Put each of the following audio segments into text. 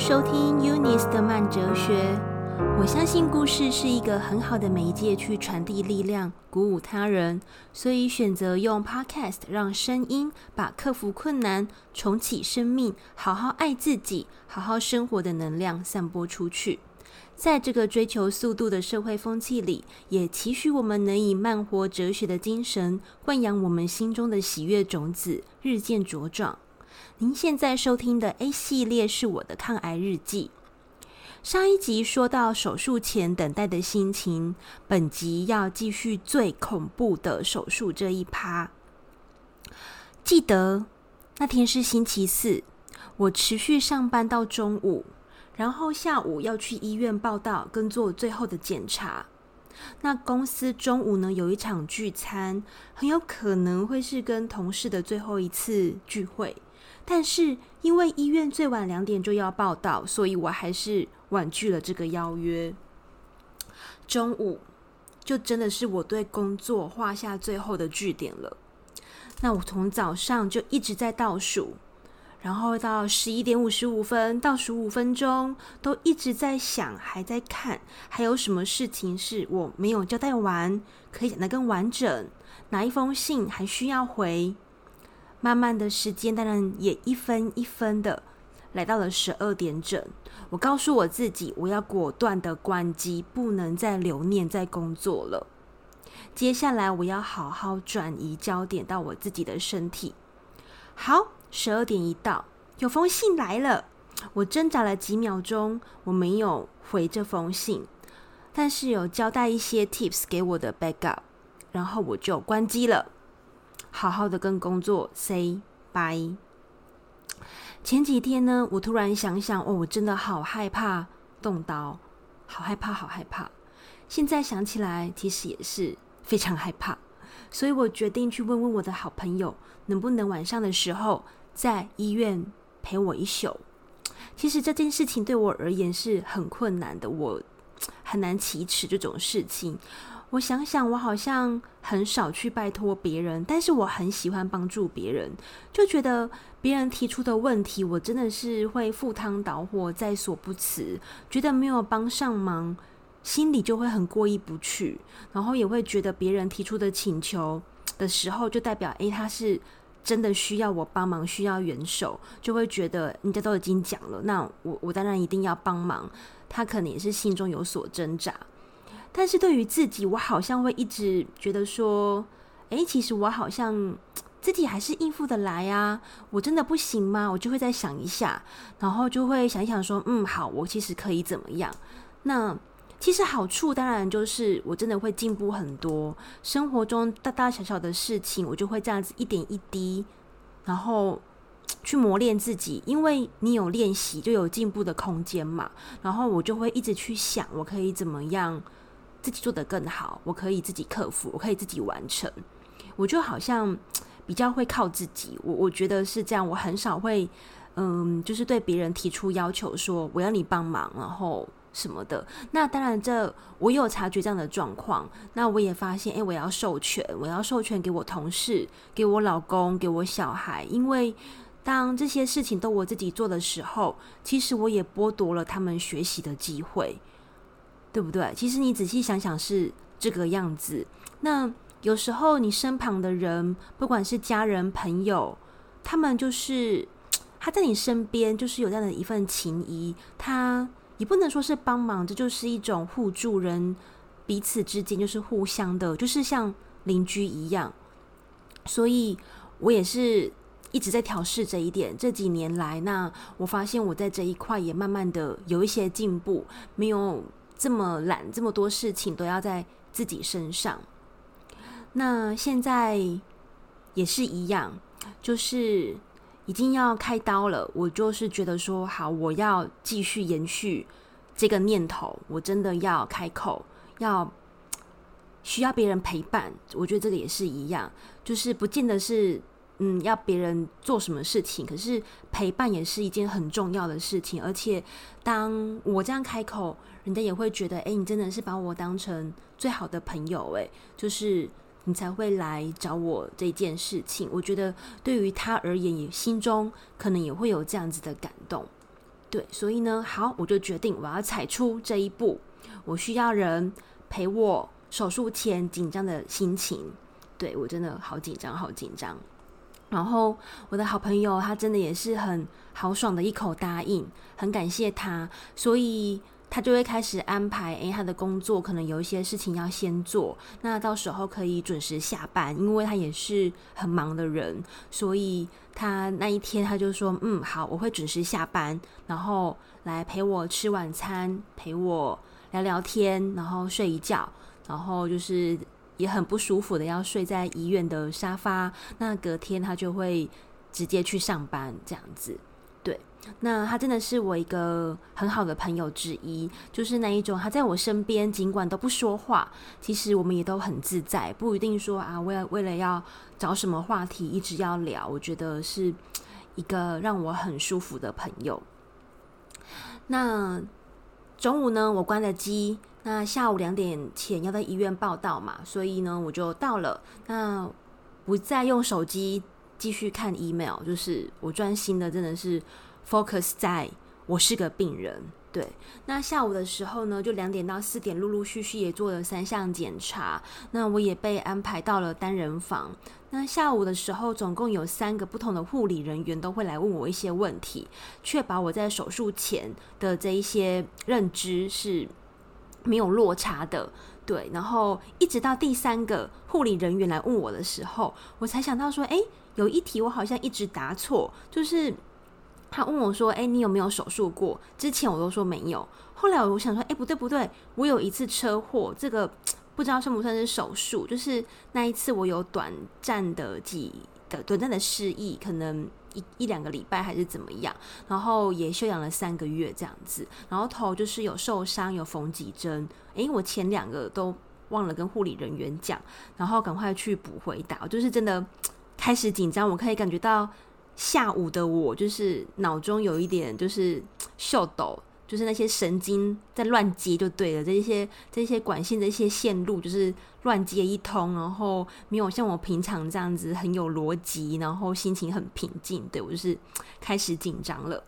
收听 Eunice 的慢哲学。我相信故事是一个很好的媒介，去传递力量、鼓舞他人，所以选择用 Podcast 让声音把克服困难、重启生命、好好爱自己、好好生活的能量散播出去。在这个追求速度的社会风气里，也期许我们能以慢活哲学的精神，灌养我们心中的喜悦种子，日渐茁壮。您现在收听的 A 系列是我的抗癌日记。上一集说到手术前等待的心情，本集要继续最恐怖的手术这一趴。记得那天是星期四，我持续上班到中午，然后下午要去医院报到跟做最后的检查。那公司中午呢，有一场聚餐，很有可能会是跟同事的最后一次聚会。但是因为医院最晚两点就要报到，所以我还是婉拒了这个邀约。中午就真的是我对工作画下最后的句点了。那我从早上就一直在倒数，然后到十一点五十五分，倒数五分钟，都一直在想，还在看还有什么事情是我没有交代完，可以讲得更完整，哪一封信还需要回。慢慢的时间当然也一分一分的来到了十二点整。我告诉我自己，我要果断的关机，不能再留念在工作了。接下来我要好好转移焦点到我自己的身体。好，十二点一到，有封信来了。我挣扎了几秒钟，我没有回这封信，但是有交代一些 tips 给我的 backup，然后我就关机了。好好的跟工作 say bye。前几天呢，我突然想想，哦，我真的好害怕动刀，好害怕，好害怕。现在想起来，其实也是非常害怕，所以我决定去问问我的好朋友，能不能晚上的时候在医院陪我一宿。其实这件事情对我而言是很困难的，我很难启齿这种事情。我想想，我好像很少去拜托别人，但是我很喜欢帮助别人，就觉得别人提出的问题，我真的是会赴汤蹈火，在所不辞。觉得没有帮上忙，心里就会很过意不去，然后也会觉得别人提出的请求的时候，就代表诶，他是真的需要我帮忙，需要援手，就会觉得人家都已经讲了，那我我当然一定要帮忙。他可能也是心中有所挣扎。但是对于自己，我好像会一直觉得说，诶，其实我好像自己还是应付得来啊，我真的不行吗？我就会再想一下，然后就会想一想说，嗯，好，我其实可以怎么样？那其实好处当然就是我真的会进步很多，生活中大大小小的事情，我就会这样子一点一滴，然后去磨练自己，因为你有练习，就有进步的空间嘛。然后我就会一直去想，我可以怎么样。自己做得更好，我可以自己克服，我可以自己完成。我就好像比较会靠自己，我我觉得是这样。我很少会，嗯，就是对别人提出要求，说我要你帮忙，然后什么的。那当然，这我有察觉这样的状况。那我也发现，诶，我要授权，我要授权给我同事，给我老公，给我小孩。因为当这些事情都我自己做的时候，其实我也剥夺了他们学习的机会。对不对？其实你仔细想想是这个样子。那有时候你身旁的人，不管是家人、朋友，他们就是他在你身边，就是有这样的一份情谊。他也不能说是帮忙，这就是一种互助人，彼此之间就是互相的，就是像邻居一样。所以我也是一直在调试这一点。这几年来，那我发现我在这一块也慢慢的有一些进步，没有。这么懒，这么多事情都要在自己身上。那现在也是一样，就是已经要开刀了。我就是觉得说，好，我要继续延续这个念头。我真的要开口，要需要别人陪伴。我觉得这个也是一样，就是不见得是。嗯，要别人做什么事情，可是陪伴也是一件很重要的事情。而且，当我这样开口，人家也会觉得，哎，你真的是把我当成最好的朋友，哎，就是你才会来找我这件事情。我觉得对于他而言，也心中可能也会有这样子的感动。对，所以呢，好，我就决定我要踩出这一步，我需要人陪我手术前紧张的心情。对，我真的好紧张，好紧张。然后我的好朋友他真的也是很豪爽的一口答应，很感谢他，所以他就会开始安排，诶，他的工作可能有一些事情要先做，那到时候可以准时下班，因为他也是很忙的人，所以他那一天他就说，嗯，好，我会准时下班，然后来陪我吃晚餐，陪我聊聊天，然后睡一觉，然后就是。也很不舒服的，要睡在医院的沙发。那隔天他就会直接去上班，这样子。那他真的是我一个很好的朋友之一，就是那一种他在我身边，尽管都不说话，其实我们也都很自在，不一定说啊，为了为了要找什么话题一直要聊。我觉得是一个让我很舒服的朋友。那中午呢，我关了机。那下午两点前要在医院报到嘛，所以呢，我就到了。那不再用手机继续看 email，就是我专心的，真的是 focus 在我是个病人。对，那下午的时候呢，就两点到四点，陆陆续续也做了三项检查。那我也被安排到了单人房。那下午的时候，总共有三个不同的护理人员都会来问我一些问题，确保我在手术前的这一些认知是。没有落差的，对，然后一直到第三个护理人员来问我的时候，我才想到说，诶，有一题我好像一直答错，就是他问我说，诶，你有没有手术过？之前我都说没有，后来我想说，诶，不对不对，我有一次车祸，这个 不知道算不算是手术？就是那一次我有短暂的几的短暂的失忆，可能。一一两个礼拜还是怎么样，然后也休养了三个月这样子，然后头就是有受伤，有缝几针。诶，我前两个都忘了跟护理人员讲，然后赶快去补回答。就是真的开始紧张，我可以感觉到下午的我就是脑中有一点就是 秀抖。就是那些神经在乱接就对了，这些这些管线的一些线路就是乱接一通，然后没有像我平常这样子很有逻辑，然后心情很平静，对，我就是开始紧张了。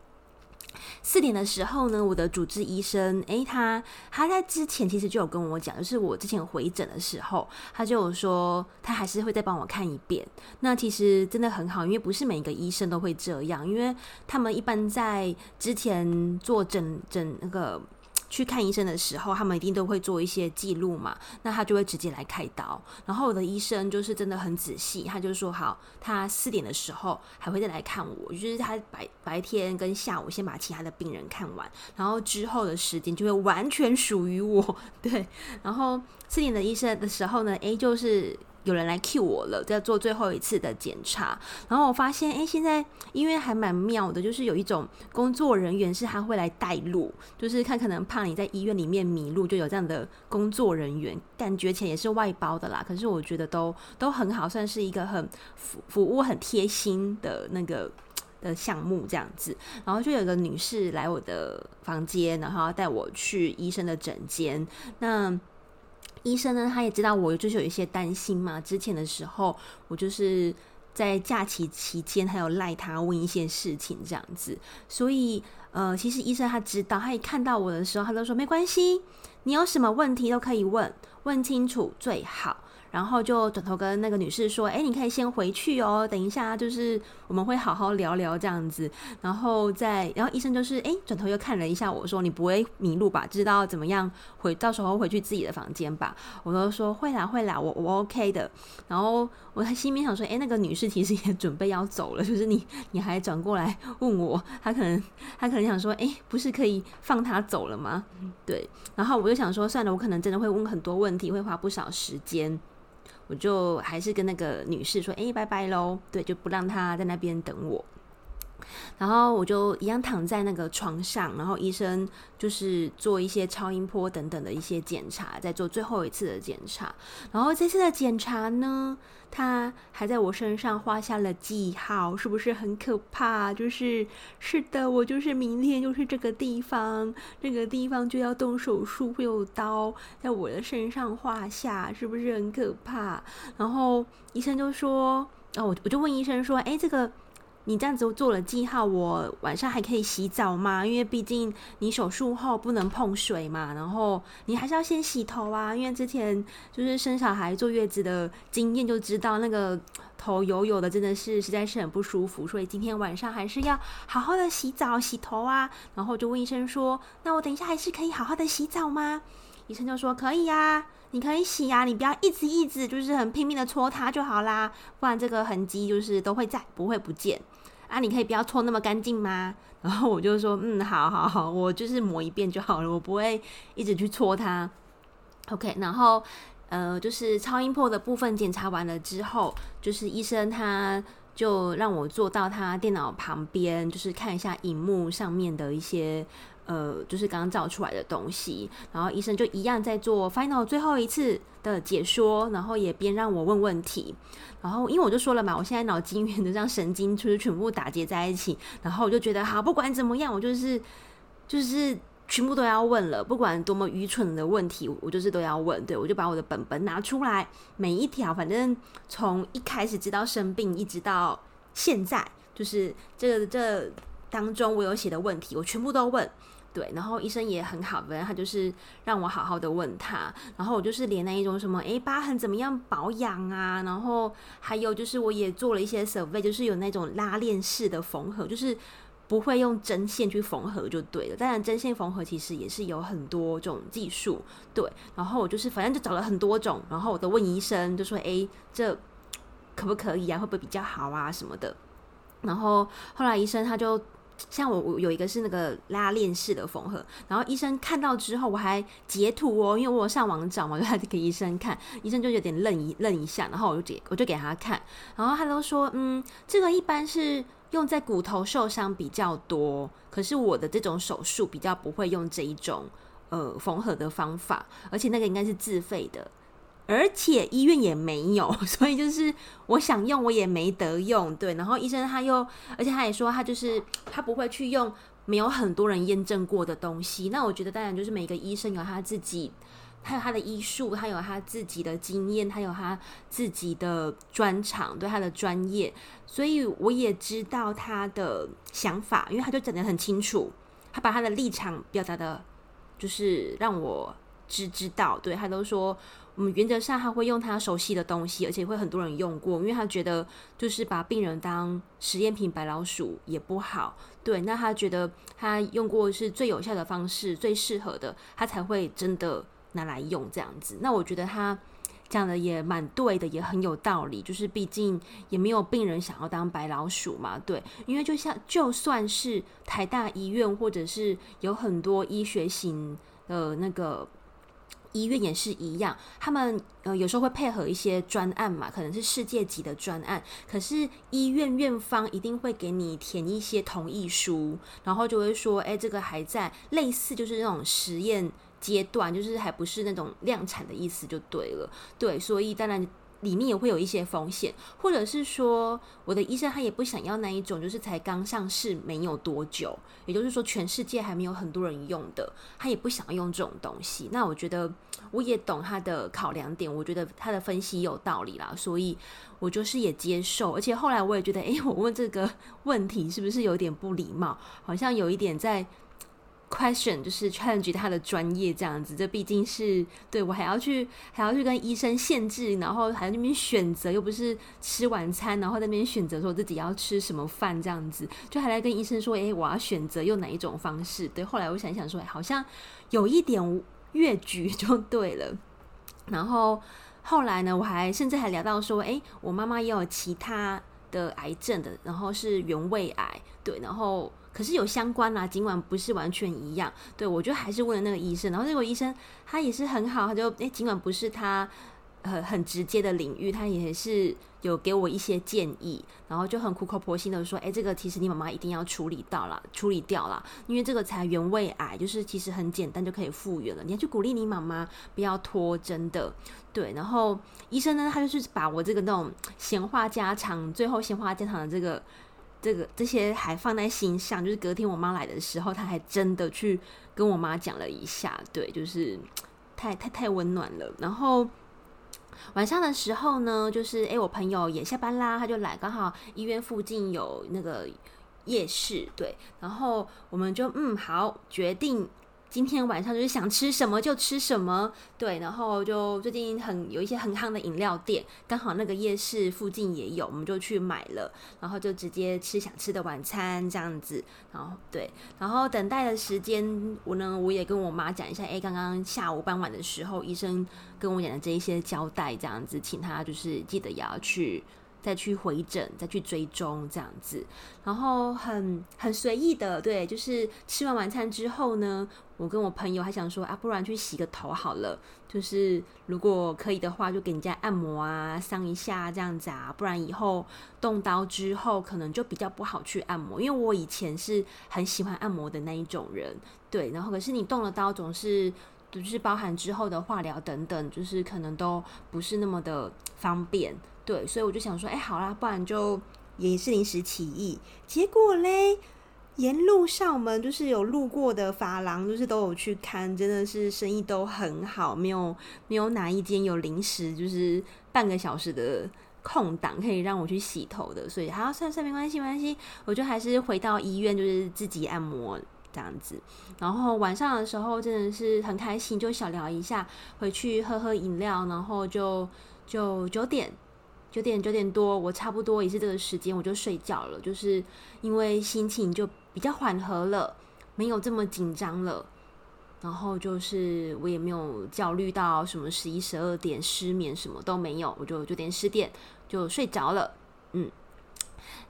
四点的时候呢，我的主治医生，诶，他他在之前其实就有跟我讲，就是我之前回诊的时候，他就有说他还是会再帮我看一遍。那其实真的很好，因为不是每一个医生都会这样，因为他们一般在之前做诊诊那个。去看医生的时候，他们一定都会做一些记录嘛，那他就会直接来开刀。然后我的医生就是真的很仔细，他就说好，他四点的时候还会再来看我，就是他白白天跟下午先把其他的病人看完，然后之后的时间就会完全属于我。对，然后四点的医生的时候呢，诶，就是。有人来 cue 我了，在做最后一次的检查，然后我发现，哎，现在医院还蛮妙的，就是有一种工作人员是他会来带路，就是看可能怕你在医院里面迷路，就有这样的工作人员，感觉钱也是外包的啦，可是我觉得都都很好，算是一个很服服务很贴心的那个的项目这样子，然后就有个女士来我的房间，然后带我去医生的诊间，那。医生呢，他也知道我就是有一些担心嘛。之前的时候，我就是在假期期间，还有赖他问一些事情这样子。所以，呃，其实医生他知道，他一看到我的时候，他都说没关系，你有什么问题都可以问，问清楚最好。然后就转头跟那个女士说：“哎，你可以先回去哦，等一下就是我们会好好聊聊这样子。”然后再，然后医生就是哎，转头又看了一下我说：“你不会迷路吧？知道怎么样回，到时候回去自己的房间吧？”我都说：“会啦，会啦，我我 OK 的。”然后我在心里面想说：“哎，那个女士其实也准备要走了，就是你你还转过来问我，她可能她可能想说：哎，不是可以放她走了吗？对。然后我就想说：算了，我可能真的会问很多问题，会花不少时间。”我就还是跟那个女士说：“哎，拜拜喽。”对，就不让她在那边等我。然后我就一样躺在那个床上，然后医生就是做一些超音波等等的一些检查，在做最后一次的检查。然后这次的检查呢，他还在我身上画下了记号，是不是很可怕？就是是的，我就是明天就是这个地方，这个地方就要动手术，会有刀在我的身上画下，是不是很可怕？然后医生就说：“哦，我我就问医生说，哎，这个。”你这样子做了记号，我晚上还可以洗澡吗？因为毕竟你手术后不能碰水嘛，然后你还是要先洗头啊。因为之前就是生小孩坐月子的经验就知道，那个头油油的真的是实在是很不舒服，所以今天晚上还是要好好的洗澡洗头啊。然后就问医生说：“那我等一下还是可以好好的洗澡吗？”医生就说：“可以呀，你可以洗呀，你不要一直一直就是很拼命的搓它就好啦，不然这个痕迹就是都会在，不会不见。”啊，你可以不要搓那么干净吗？然后我就说，嗯，好好好，我就是抹一遍就好了，我不会一直去搓它。OK，然后呃，就是超音波的部分检查完了之后，就是医生他就让我坐到他电脑旁边，就是看一下荧幕上面的一些。呃，就是刚刚照出来的东西，然后医生就一样在做 final 最后一次的解说，然后也边让我问问题，然后因为我就说了嘛，我现在脑筋元的这样神经就是全部打结在一起，然后我就觉得好，不管怎么样，我就是就是全部都要问了，不管多么愚蠢的问题，我就是都要问。对，我就把我的本本拿出来，每一条，反正从一开始知道生病，一直到现在，就是这个这当中我有写的问题，我全部都问。对，然后医生也很好，反正他就是让我好好的问他，然后我就是连那一种什么，诶，疤痕怎么样保养啊，然后还有就是我也做了一些 survey，就是有那种拉链式的缝合，就是不会用针线去缝合就对了。当然针线缝合其实也是有很多种技术，对。然后我就是反正就找了很多种，然后我都问医生，就说，诶，这可不可以啊？会不会比较好啊？什么的。然后后来医生他就。像我，我有一个是那个拉链式的缝合，然后医生看到之后，我还截图哦，因为我上网找嘛，就还给医生看，医生就有点愣一愣一下，然后我就给我就给他看，然后他都说，嗯，这个一般是用在骨头受伤比较多，可是我的这种手术比较不会用这一种呃缝合的方法，而且那个应该是自费的。而且医院也没有，所以就是我想用我也没得用，对。然后医生他又，而且他也说他就是他不会去用没有很多人验证过的东西。那我觉得当然就是每个医生有他自己，他有他的医术，他有他自己的经验，他有他自己的专长，对他的专业。所以我也知道他的想法，因为他就讲得很清楚，他把他的立场表达的，就是让我知知道，对他都说。我们原则上他会用他熟悉的东西，而且会很多人用过，因为他觉得就是把病人当实验品白老鼠也不好。对，那他觉得他用过是最有效的方式，最适合的，他才会真的拿来用这样子。那我觉得他讲的也蛮对的，也很有道理。就是毕竟也没有病人想要当白老鼠嘛，对。因为就像就算是台大医院，或者是有很多医学型的那个。医院也是一样，他们呃有时候会配合一些专案嘛，可能是世界级的专案。可是医院院方一定会给你填一些同意书，然后就会说，哎，这个还在类似就是那种实验阶段，就是还不是那种量产的意思就对了。对，所以当然。里面也会有一些风险，或者是说，我的医生他也不想要那一种，就是才刚上市没有多久，也就是说全世界还没有很多人用的，他也不想要用这种东西。那我觉得我也懂他的考量点，我觉得他的分析有道理啦，所以我就是也接受。而且后来我也觉得，诶，我问这个问题是不是有点不礼貌？好像有一点在。Question 就是 challenge 他的专业这样子，这毕竟是对我还要去还要去跟医生限制，然后还在那边选择，又不是吃晚餐，然后在那边选择说自己要吃什么饭这样子，就还来跟医生说，诶，我要选择用哪一种方式？对，后来我想一想说，好像有一点越矩 就对了。然后后来呢，我还甚至还聊到说，诶，我妈妈也有其他的癌症的，然后是原位癌，对，然后。可是有相关啦，尽管不是完全一样，对，我就还是问了那个医生，然后那个医生他也是很好，他就诶，尽管不是他呃很直接的领域，他也是有给我一些建议，然后就很苦口婆心的说，诶，这个其实你妈妈一定要处理到了，处理掉了，因为这个才原位癌，就是其实很简单就可以复原了，你要去鼓励你妈妈不要拖，真的，对，然后医生呢，他就是把我这个那种闲话家常，最后闲话家常的这个。这个这些还放在心上，就是隔天我妈来的时候，她还真的去跟我妈讲了一下，对，就是 太太太温暖了。然后晚上的时候呢，就是诶，我朋友也下班啦，他就来，刚好医院附近有那个夜市，对，然后我们就嗯好决定。今天晚上就是想吃什么就吃什么，对，然后就最近很有一些很夯的饮料店，刚好那个夜市附近也有，我们就去买了，然后就直接吃想吃的晚餐这样子，然后对，然后等待的时间，我呢我也跟我妈讲一下，哎，刚刚下午傍晚的时候，医生跟我讲的这一些交代，这样子，请他就是记得也要去。再去回诊，再去追踪这样子，然后很很随意的，对，就是吃完晚餐之后呢，我跟我朋友还想说啊，不然去洗个头好了，就是如果可以的话，就给人家按摩啊，上一下这样子啊，不然以后动刀之后可能就比较不好去按摩，因为我以前是很喜欢按摩的那一种人，对，然后可是你动了刀，总是就是包含之后的化疗等等，就是可能都不是那么的方便。对，所以我就想说，哎，好啦，不然就也是临时起意。结果嘞，沿路上我们就是有路过的发廊，就是都有去看，真的是生意都很好，没有没有哪一间有临时就是半个小时的空档可以让我去洗头的。所以好，算算没关系，没关系，我就还是回到医院，就是自己按摩这样子。然后晚上的时候真的是很开心，就小聊一下，回去喝喝饮料，然后就就九点。九点九点多，我差不多也是这个时间，我就睡觉了。就是因为心情就比较缓和了，没有这么紧张了。然后就是我也没有焦虑到什么十一十二点失眠，什么都没有。我就九点十点就睡着了。嗯，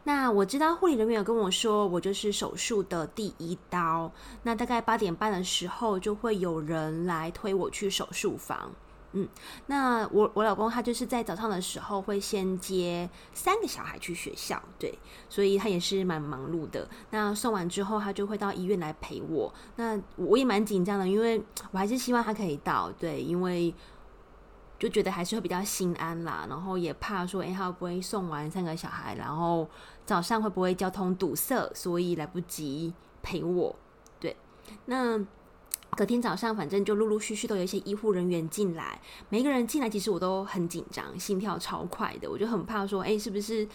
那我知道护理人员有跟我说，我就是手术的第一刀。那大概八点半的时候，就会有人来推我去手术房。嗯，那我我老公他就是在早上的时候会先接三个小孩去学校，对，所以他也是蛮忙碌的。那送完之后，他就会到医院来陪我。那我也蛮紧张的，因为我还是希望他可以到，对，因为就觉得还是会比较心安啦。然后也怕说，哎，他会不会送完三个小孩，然后早上会不会交通堵塞，所以来不及陪我。对，那。隔天早上，反正就陆陆续续都有一些医护人员进来，每一个人进来，其实我都很紧张，心跳超快的，我就很怕说，哎，是不是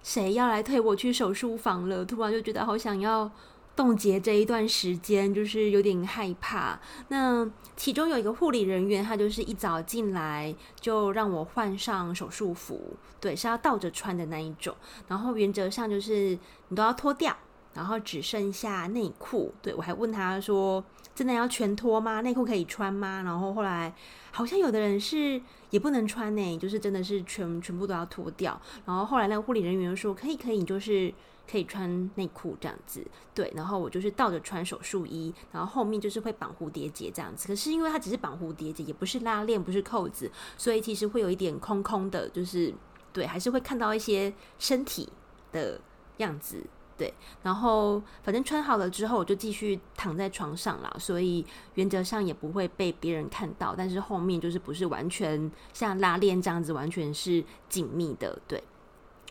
谁要来推我去手术房了？突然就觉得好想要冻结这一段时间，就是有点害怕。那其中有一个护理人员，他就是一早进来就让我换上手术服，对，是要倒着穿的那一种，然后原则上就是你都要脱掉。然后只剩下内裤，对，我还问他说：“真的要全脱吗？内裤可以穿吗？”然后后来好像有的人是也不能穿呢，就是真的是全全部都要脱掉。然后后来那个护理人员说：“可以，可以，就是可以穿内裤这样子。”对，然后我就是倒着穿手术衣，然后后面就是会绑蝴蝶结这样子。可是因为它只是绑蝴蝶结，也不是拉链，不是扣子，所以其实会有一点空空的，就是对，还是会看到一些身体的样子。对，然后反正穿好了之后，我就继续躺在床上啦，所以原则上也不会被别人看到。但是后面就是不是完全像拉链这样子，完全是紧密的，对。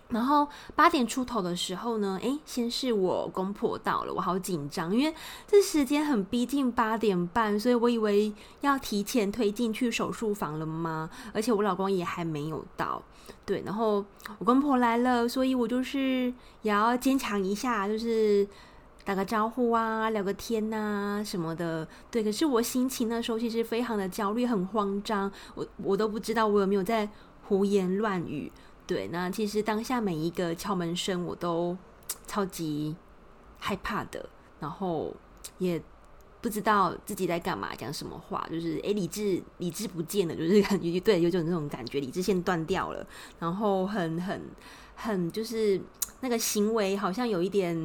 然后八点出头的时候呢，诶，先是我公婆到了，我好紧张，因为这时间很逼近八点半，所以我以为要提前推进去手术房了吗？而且我老公也还没有到，对。然后我公婆来了，所以我就是也要坚强一下，就是打个招呼啊，聊个天呐什么的，对。可是我心情那时候其实非常的焦虑，很慌张，我我都不知道我有没有在胡言乱语。对，那其实当下每一个敲门声我都 超级害怕的，然后也不知道自己在干嘛，讲什么话，就是诶，理智理智不见了，就是感觉对，有种那种感觉，理智线断掉了，然后很很很就是那个行为好像有一点，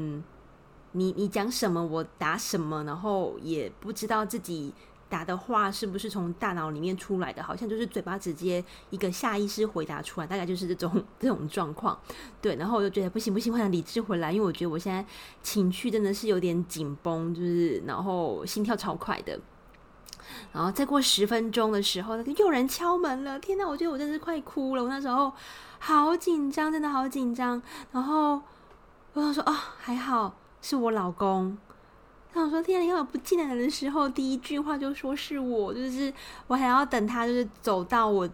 你你讲什么我答什么，然后也不知道自己。答的话是不是从大脑里面出来的？好像就是嘴巴直接一个下意识回答出来，大概就是这种这种状况。对，然后我就觉得不行不行，我想理智回来，因为我觉得我现在情绪真的是有点紧绷，就是然后心跳超快的。然后再过十分钟的时候，又有人敲门了。天哪，我觉得我真的是快哭了。我那时候好紧张，真的好紧张。然后我想说、哦，还好是我老公。他说：“天啊，你干嘛不进来的时候，第一句话就说是我，就是我还要等他，就是走到我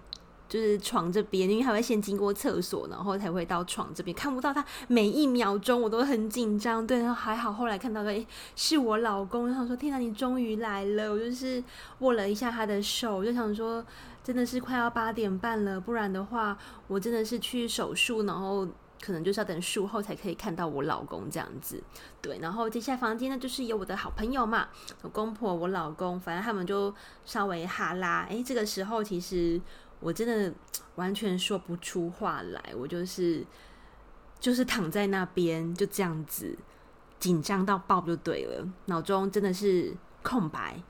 就是床这边，因为他会先经过厕所，然后才会到床这边，看不到他每一秒钟，我都很紧张。对，然后还好，后来看到说，诶，是我老公，然后说，天哪，你终于来了！我就是握了一下他的手，我就想说，真的是快要八点半了，不然的话，我真的是去手术，然后。可能就是要等术后才可以看到我老公这样子，对。然后接下来房间呢，就是有我的好朋友嘛，我公婆、我老公，反正他们就稍微哈拉。诶，这个时候其实我真的完全说不出话来，我就是就是躺在那边就这样子紧张到爆就对了，脑中真的是空白，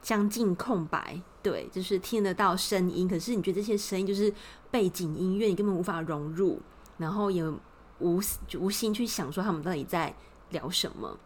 将近空白。对，就是听得到声音，可是你觉得这些声音就是背景音乐，你根本无法融入。然后也无无心去想说他们到底在聊什么。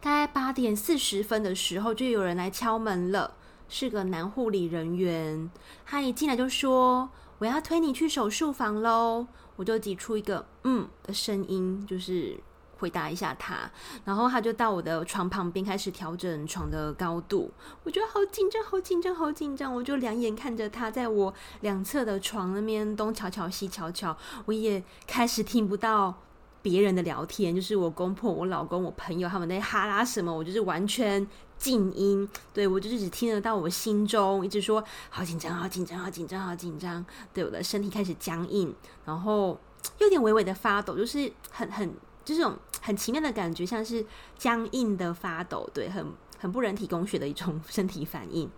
大概八点四十分的时候，就有人来敲门了，是个男护理人员。他一进来就说：“我要推你去手术房喽。”我就挤出一个“嗯”的声音，就是。回答一下他，然后他就到我的床旁边开始调整床的高度。我觉得好紧张，好紧张，好紧张。我就两眼看着他，在我两侧的床那边东瞧瞧西瞧瞧。我也开始听不到别人的聊天，就是我公婆、我老公、我朋友他们在哈拉什么，我就是完全静音。对，我就是只听得到我心中一直说好紧张，好紧张，好紧张，好紧张。对，我的身体开始僵硬，然后有点微微的发抖，就是很很。就这种很奇妙的感觉，像是僵硬的发抖，对，很很不人体工学的一种身体反应。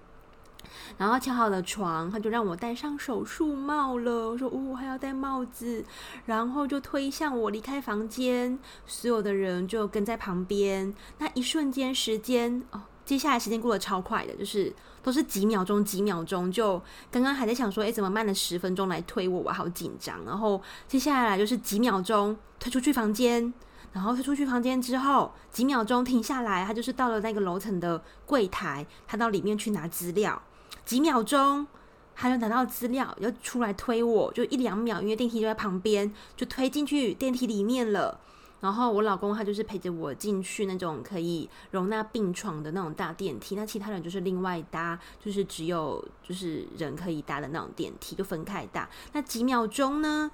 然后敲好了床，他就让我戴上手术帽了。我说：“哦，我还要戴帽子。”然后就推向我离开房间，所有的人就跟在旁边。那一瞬间，时间哦，接下来时间过得超快的，就是都是几秒钟，几秒钟。就刚刚还在想说：“诶，怎么慢了十分钟来推我？我好紧张。”然后接下来就是几秒钟。推出去房间，然后推出去房间之后，几秒钟停下来，他就是到了那个楼层的柜台，他到里面去拿资料。几秒钟，他就拿到资料，又出来推我，就一两秒，因为电梯就在旁边，就推进去电梯里面了。然后我老公他就是陪着我进去那种可以容纳病床的那种大电梯，那其他人就是另外搭，就是只有就是人可以搭的那种电梯，就分开搭。那几秒钟呢？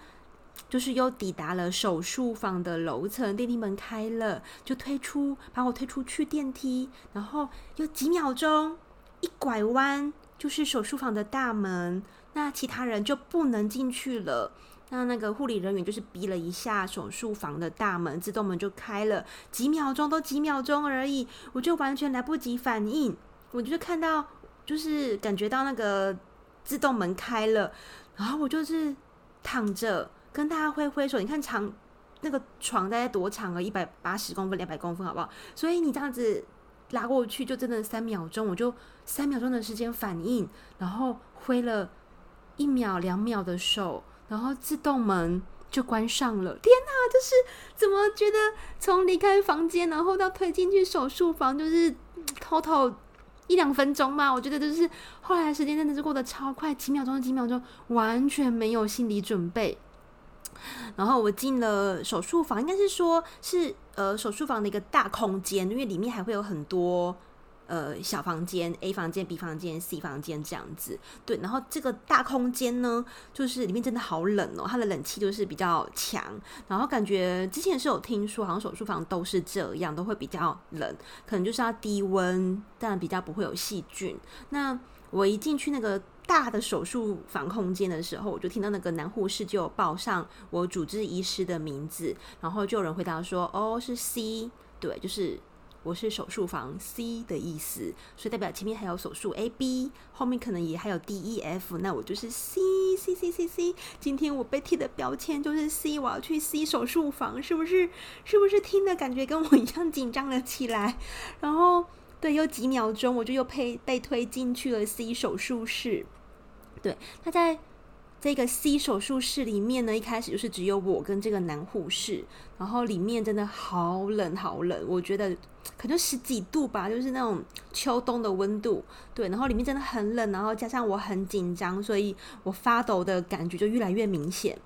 就是又抵达了手术房的楼层，电梯门开了，就推出，把我推出去电梯，然后有几秒钟，一拐弯就是手术房的大门，那其他人就不能进去了。那那个护理人员就是逼了一下手术房的大门，自动门就开了，几秒钟都几秒钟而已，我就完全来不及反应，我就看到，就是感觉到那个自动门开了，然后我就是躺着。跟大家挥挥手，你看长那个床大概多长啊？一百八十公分、两百公分，好不好？所以你这样子拉过去，就真的三秒钟，我就三秒钟的时间反应，然后挥了一秒、两秒的手，然后自动门就关上了。天哪，就是怎么觉得从离开房间，然后到推进去手术房，就是偷偷一两分钟嘛？我觉得就是后来时间真的是过得超快，几秒钟、几秒钟，完全没有心理准备。然后我进了手术房，应该是说是呃手术房的一个大空间，因为里面还会有很多呃小房间，A 房间、B 房间、C 房间这样子。对，然后这个大空间呢，就是里面真的好冷哦，它的冷气就是比较强。然后感觉之前是有听说，好像手术房都是这样，都会比较冷，可能就是要低温，但比较不会有细菌。那我一进去那个。大的手术房空间的时候，我就听到那个男护士就报上我主治医师的名字，然后就有人回答说：“哦，是 C，对，就是我是手术房 C 的意思，所以代表前面还有手术 A、B，后面可能也还有 D、E、F，那我就是 C、C、C、C、C。今天我被贴的标签就是 C，我要去 C 手术房，是不是？是不是听的感觉跟我一样紧张了起来？然后对，又几秒钟，我就又被被推进去了 C 手术室。”对，他在这个 C 手术室里面呢，一开始就是只有我跟这个男护士，然后里面真的好冷好冷，我觉得可能十几度吧，就是那种秋冬的温度。对，然后里面真的很冷，然后加上我很紧张，所以我发抖的感觉就越来越明显。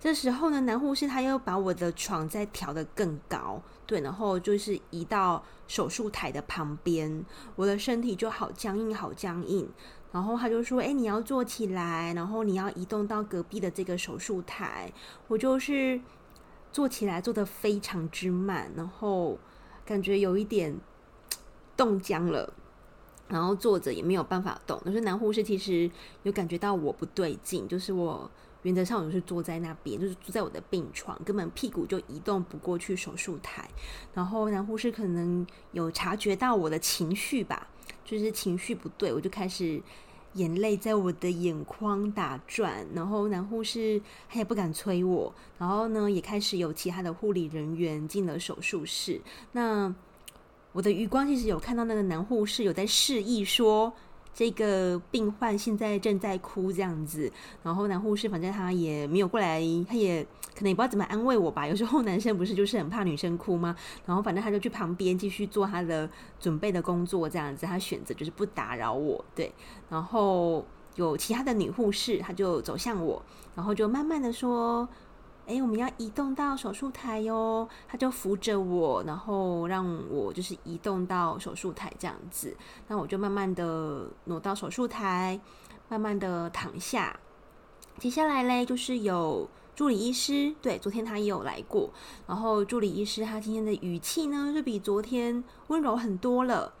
这时候呢，男护士他又把我的床再调得更高，对，然后就是移到手术台的旁边，我的身体就好僵硬，好僵硬。然后他就说：“哎，你要坐起来，然后你要移动到隔壁的这个手术台。”我就是坐起来，坐得非常之慢，然后感觉有一点冻僵了，然后坐着也没有办法动。可是男护士其实有感觉到我不对劲，就是我原则上我是坐在那边，就是坐在我的病床，根本屁股就移动不过去手术台。然后男护士可能有察觉到我的情绪吧。就是情绪不对，我就开始眼泪在我的眼眶打转，然后男护士他也不敢催我，然后呢也开始有其他的护理人员进了手术室。那我的余光其实有看到那个男护士有在示意说。这个病患现在正在哭，这样子，然后男护士反正他也没有过来，他也可能也不知道怎么安慰我吧。有时候男生不是就是很怕女生哭吗？然后反正他就去旁边继续做他的准备的工作，这样子，他选择就是不打扰我，对。然后有其他的女护士，他就走向我，然后就慢慢的说。哎，我们要移动到手术台哟。他就扶着我，然后让我就是移动到手术台这样子。那我就慢慢的挪到手术台，慢慢的躺下。接下来嘞，就是有助理医师，对，昨天他也有来过。然后助理医师他今天的语气呢，就比昨天温柔很多了。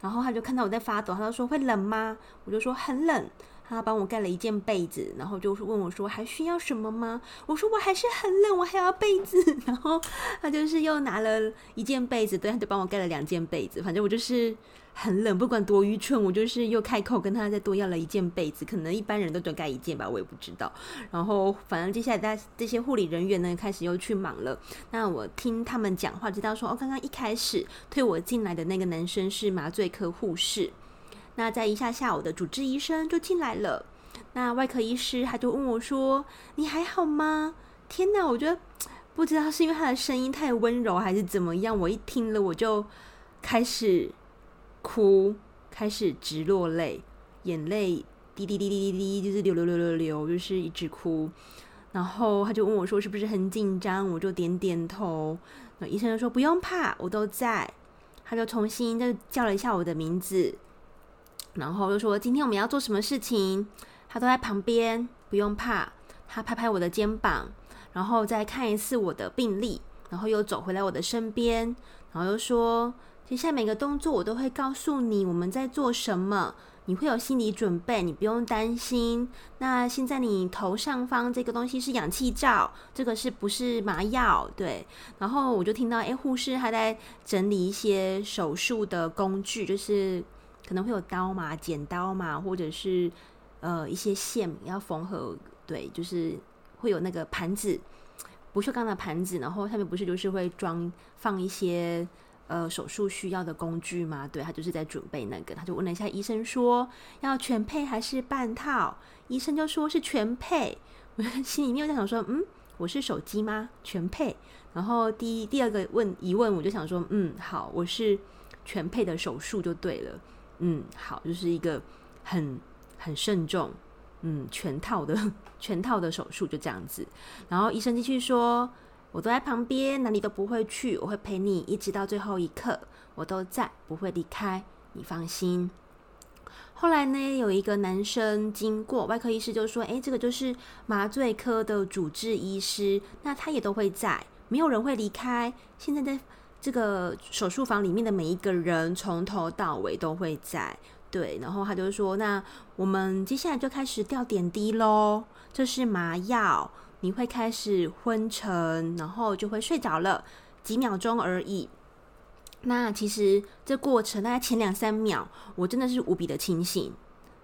然后他就看到我在发抖，他就说：“会冷吗？”我就说：“很冷。”他帮我盖了一件被子，然后就是问我说：“还需要什么吗？”我说：“我还是很冷，我还要被子。”然后他就是又拿了一件被子，对，他就帮我盖了两件被子。反正我就是很冷，不管多愚蠢，我就是又开口跟他再多要了一件被子。可能一般人都只盖一件吧，我也不知道。然后反正接下来大这些护理人员呢，开始又去忙了。那我听他们讲话，知道说哦，刚刚一开始推我进来的那个男生是麻醉科护士。那在一下下，我的主治医生就进来了。那外科医师他就问我说：“你还好吗？”天哪，我觉得不知道是因为他的声音太温柔还是怎么样，我一听了我就开始哭，开始直落泪，眼泪滴滴滴滴滴滴，就是流流流流流，就是一直哭。然后他就问我说：“是不是很紧张？”我就点点头。那医生就说：“不用怕，我都在。”他就重新就叫了一下我的名字。然后就说今天我们要做什么事情，他都在旁边，不用怕。他拍拍我的肩膀，然后再看一次我的病历，然后又走回来我的身边，然后又说接下来每个动作我都会告诉你我们在做什么，你会有心理准备，你不用担心。那现在你头上方这个东西是氧气罩，这个是不是麻药？对。然后我就听到哎，护士还在整理一些手术的工具，就是。可能会有刀嘛、剪刀嘛，或者是呃一些线要缝合，对，就是会有那个盘子，不锈钢的盘子，然后上面不是就是会装放一些呃手术需要的工具嘛？对，他就是在准备那个，他就问了一下医生说要全配还是半套？医生就说是全配，我 心里面在想说，嗯，我是手机吗？全配。然后第一第二个问疑问，我就想说，嗯，好，我是全配的手术就对了。嗯，好，就是一个很很慎重，嗯，全套的 全套的手术就这样子。然后医生继续说：“我都在旁边，哪里都不会去，我会陪你一直到最后一刻，我都在，不会离开，你放心。”后来呢，有一个男生经过，外科医师就说：“诶，这个就是麻醉科的主治医师，那他也都会在，没有人会离开。现在在。”这个手术房里面的每一个人，从头到尾都会在。对，然后他就说：“那我们接下来就开始吊点滴喽，这是麻药，你会开始昏沉，然后就会睡着了，几秒钟而已。那其实这过程大概前两三秒，我真的是无比的清醒。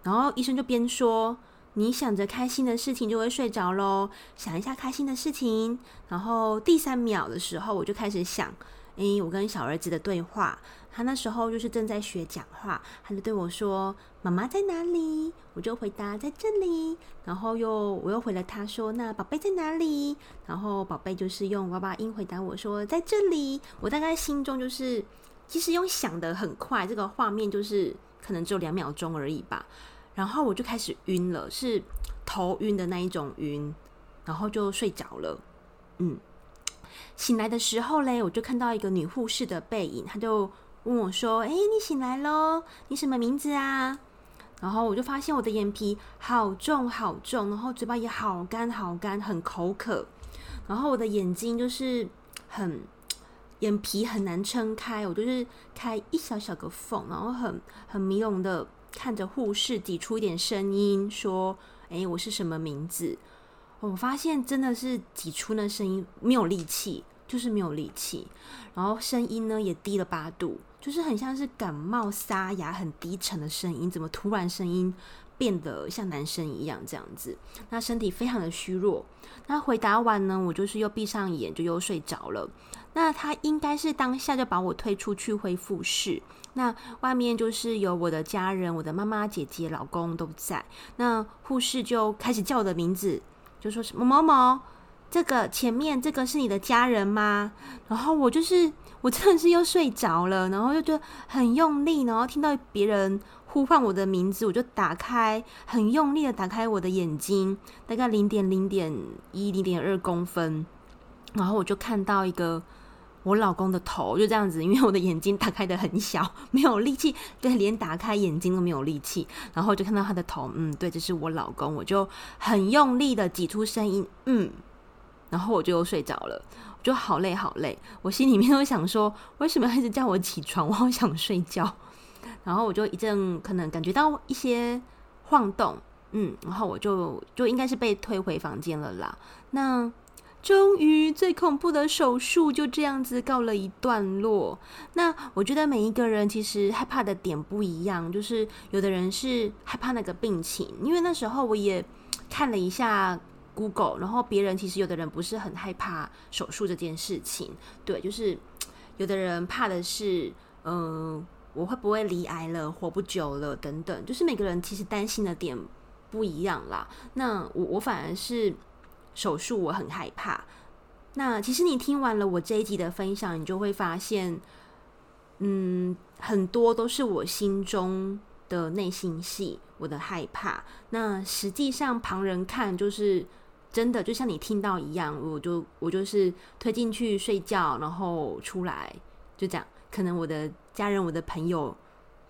然后医生就边说：你想着开心的事情就会睡着喽，想一下开心的事情。然后第三秒的时候，我就开始想。”诶，我跟小儿子的对话，他那时候就是正在学讲话，他就对我说：“妈妈在哪里？”我就回答：“在这里。”然后又我又回了他说：“那宝贝在哪里？”然后宝贝就是用娃娃音回答我说：“在这里。”我大概心中就是，其实用想的很快，这个画面就是可能只有两秒钟而已吧。然后我就开始晕了，是头晕的那一种晕，然后就睡着了。嗯。醒来的时候嘞，我就看到一个女护士的背影，她就问我说：“哎，你醒来喽？你什么名字啊？”然后我就发现我的眼皮好重好重，然后嘴巴也好干好干，很口渴。然后我的眼睛就是很 眼皮很难撑开，我就是开一小小个缝，然后很很迷拢的看着护士挤出一点声音说：“哎，我是什么名字？”我发现真的是挤出那声音没有力气，就是没有力气。然后声音呢也低了八度。就是很像是感冒沙哑很低沉的声音，怎么突然声音变得像男生一样这样子？那身体非常的虚弱。那回答完呢，我就是又闭上眼，就又睡着了。那他应该是当下就把我推出去恢复室。那外面就是有我的家人，我的妈妈、姐姐、老公都在。那护士就开始叫我的名字，就说是某某某。这个前面这个是你的家人吗？然后我就是我真的是又睡着了，然后又觉得很用力，然后听到别人呼唤我的名字，我就打开很用力的打开我的眼睛，大概零点零点一零点二公分，然后我就看到一个我老公的头，就这样子，因为我的眼睛打开的很小，没有力气，对，连打开眼睛都没有力气，然后就看到他的头，嗯，对，这是我老公，我就很用力的挤出声音，嗯。然后我就又睡着了，就好累好累，我心里面都想说，为什么一直叫我起床？我好想睡觉。然后我就一阵可能感觉到一些晃动，嗯，然后我就就应该是被推回房间了啦。那终于最恐怖的手术就这样子告了一段落。那我觉得每一个人其实害怕的点不一样，就是有的人是害怕那个病情，因为那时候我也看了一下。Google，然后别人其实有的人不是很害怕手术这件事情，对，就是有的人怕的是，嗯、我会不会离癌了，活不久了等等，就是每个人其实担心的点不一样啦。那我我反而是手术我很害怕。那其实你听完了我这一集的分享，你就会发现，嗯，很多都是我心中的内心戏，我的害怕。那实际上旁人看就是。真的就像你听到一样，我就我就是推进去睡觉，然后出来就这样。可能我的家人、我的朋友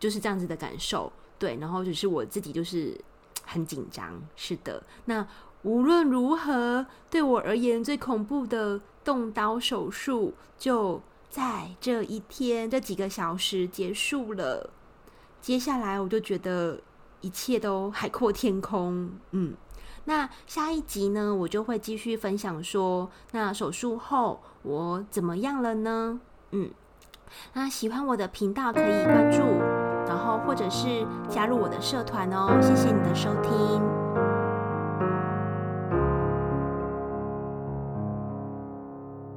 就是这样子的感受，对。然后只是我自己就是很紧张。是的，那无论如何，对我而言最恐怖的动刀手术就在这一天这几个小时结束了。接下来我就觉得一切都海阔天空，嗯。那下一集呢，我就会继续分享说，那手术后我怎么样了呢？嗯，那喜欢我的频道可以关注，然后或者是加入我的社团哦。谢谢你的收听。